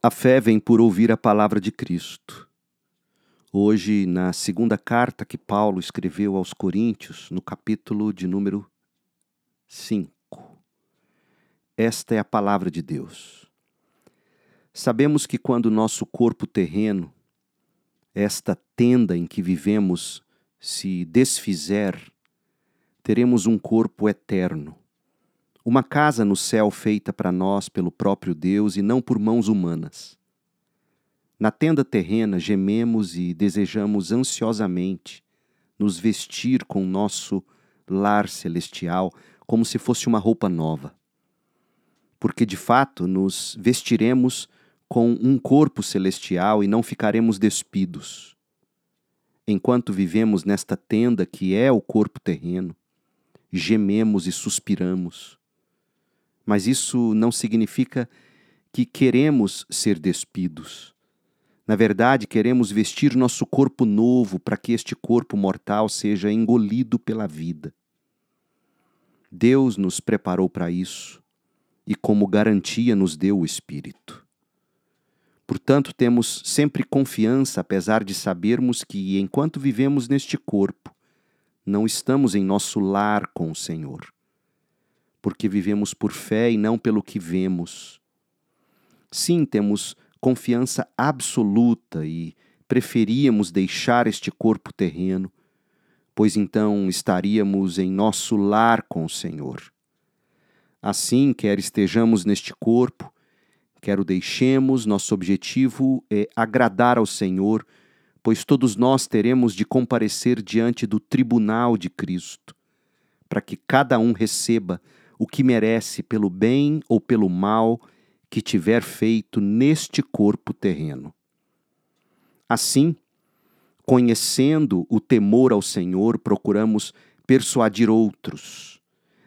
A fé vem por ouvir a palavra de Cristo. Hoje, na segunda carta que Paulo escreveu aos Coríntios, no capítulo de número 5. Esta é a palavra de Deus. Sabemos que quando nosso corpo terreno, esta tenda em que vivemos, se desfizer, teremos um corpo eterno uma casa no céu feita para nós pelo próprio Deus e não por mãos humanas. Na tenda terrena gememos e desejamos ansiosamente nos vestir com nosso lar celestial como se fosse uma roupa nova. Porque de fato nos vestiremos com um corpo celestial e não ficaremos despidos. Enquanto vivemos nesta tenda que é o corpo terreno, gememos e suspiramos mas isso não significa que queremos ser despidos. Na verdade, queremos vestir nosso corpo novo para que este corpo mortal seja engolido pela vida. Deus nos preparou para isso e, como garantia, nos deu o Espírito. Portanto, temos sempre confiança, apesar de sabermos que, enquanto vivemos neste corpo, não estamos em nosso lar com o Senhor porque vivemos por fé e não pelo que vemos. Sim, temos confiança absoluta e preferíamos deixar este corpo terreno, pois então estaríamos em nosso lar com o Senhor. Assim, quer estejamos neste corpo, quer o deixemos, nosso objetivo é agradar ao Senhor, pois todos nós teremos de comparecer diante do tribunal de Cristo, para que cada um receba o que merece pelo bem ou pelo mal que tiver feito neste corpo terreno. Assim, conhecendo o temor ao Senhor, procuramos persuadir outros.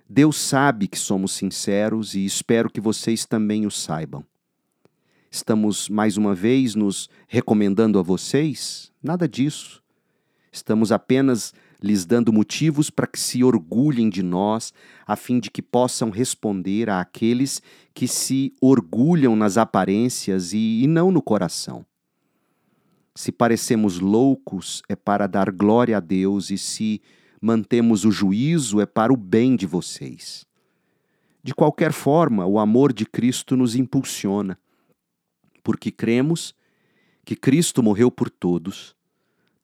Deus sabe que somos sinceros e espero que vocês também o saibam. Estamos mais uma vez nos recomendando a vocês? Nada disso. Estamos apenas lhes dando motivos para que se orgulhem de nós, a fim de que possam responder àqueles que se orgulham nas aparências e, e não no coração. Se parecemos loucos, é para dar glória a Deus, e se mantemos o juízo, é para o bem de vocês. De qualquer forma, o amor de Cristo nos impulsiona, porque cremos que Cristo morreu por todos,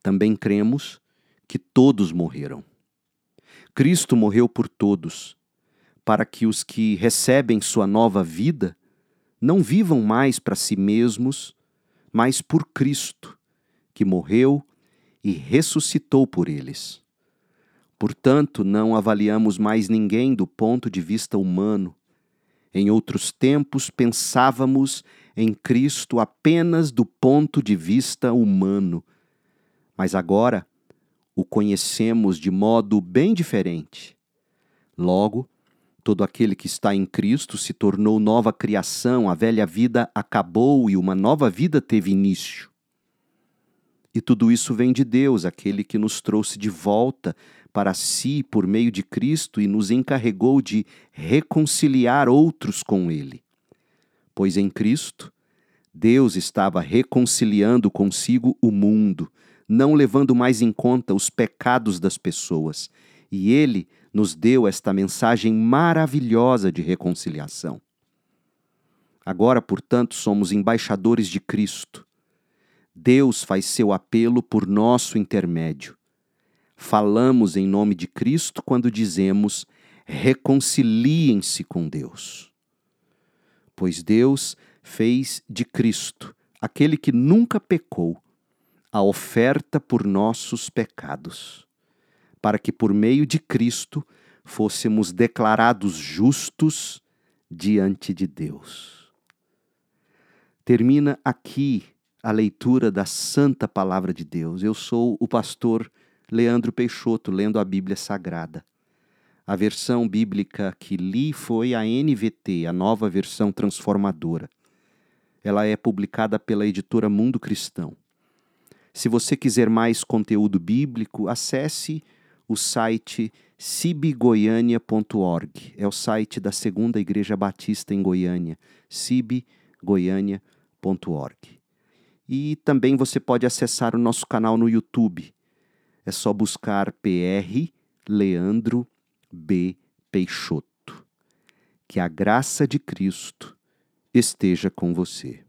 também cremos que todos morreram. Cristo morreu por todos, para que os que recebem sua nova vida não vivam mais para si mesmos, mas por Cristo, que morreu e ressuscitou por eles. Portanto, não avaliamos mais ninguém do ponto de vista humano. Em outros tempos, pensávamos em Cristo apenas do ponto de vista humano, mas agora o conhecemos de modo bem diferente. Logo, todo aquele que está em Cristo se tornou nova criação, a velha vida acabou e uma nova vida teve início. E tudo isso vem de Deus, aquele que nos trouxe de volta para si por meio de Cristo e nos encarregou de reconciliar outros com Ele. Pois em Cristo, Deus estava reconciliando consigo o mundo, não levando mais em conta os pecados das pessoas. E ele nos deu esta mensagem maravilhosa de reconciliação. Agora, portanto, somos embaixadores de Cristo. Deus faz seu apelo por nosso intermédio. Falamos em nome de Cristo quando dizemos: reconciliem-se com Deus. Pois Deus fez de Cristo, aquele que nunca pecou, a oferta por nossos pecados, para que por meio de Cristo fôssemos declarados justos diante de Deus. Termina aqui a leitura da Santa Palavra de Deus. Eu sou o pastor Leandro Peixoto, lendo a Bíblia Sagrada. A versão bíblica que li foi a NVT, a nova versão transformadora. Ela é publicada pela editora Mundo Cristão. Se você quiser mais conteúdo bíblico, acesse o site cibgoiania.org. É o site da Segunda Igreja Batista em Goiânia, cibgoiania.org. E também você pode acessar o nosso canal no YouTube. É só buscar PR Leandro B. Peixoto. Que a graça de Cristo esteja com você.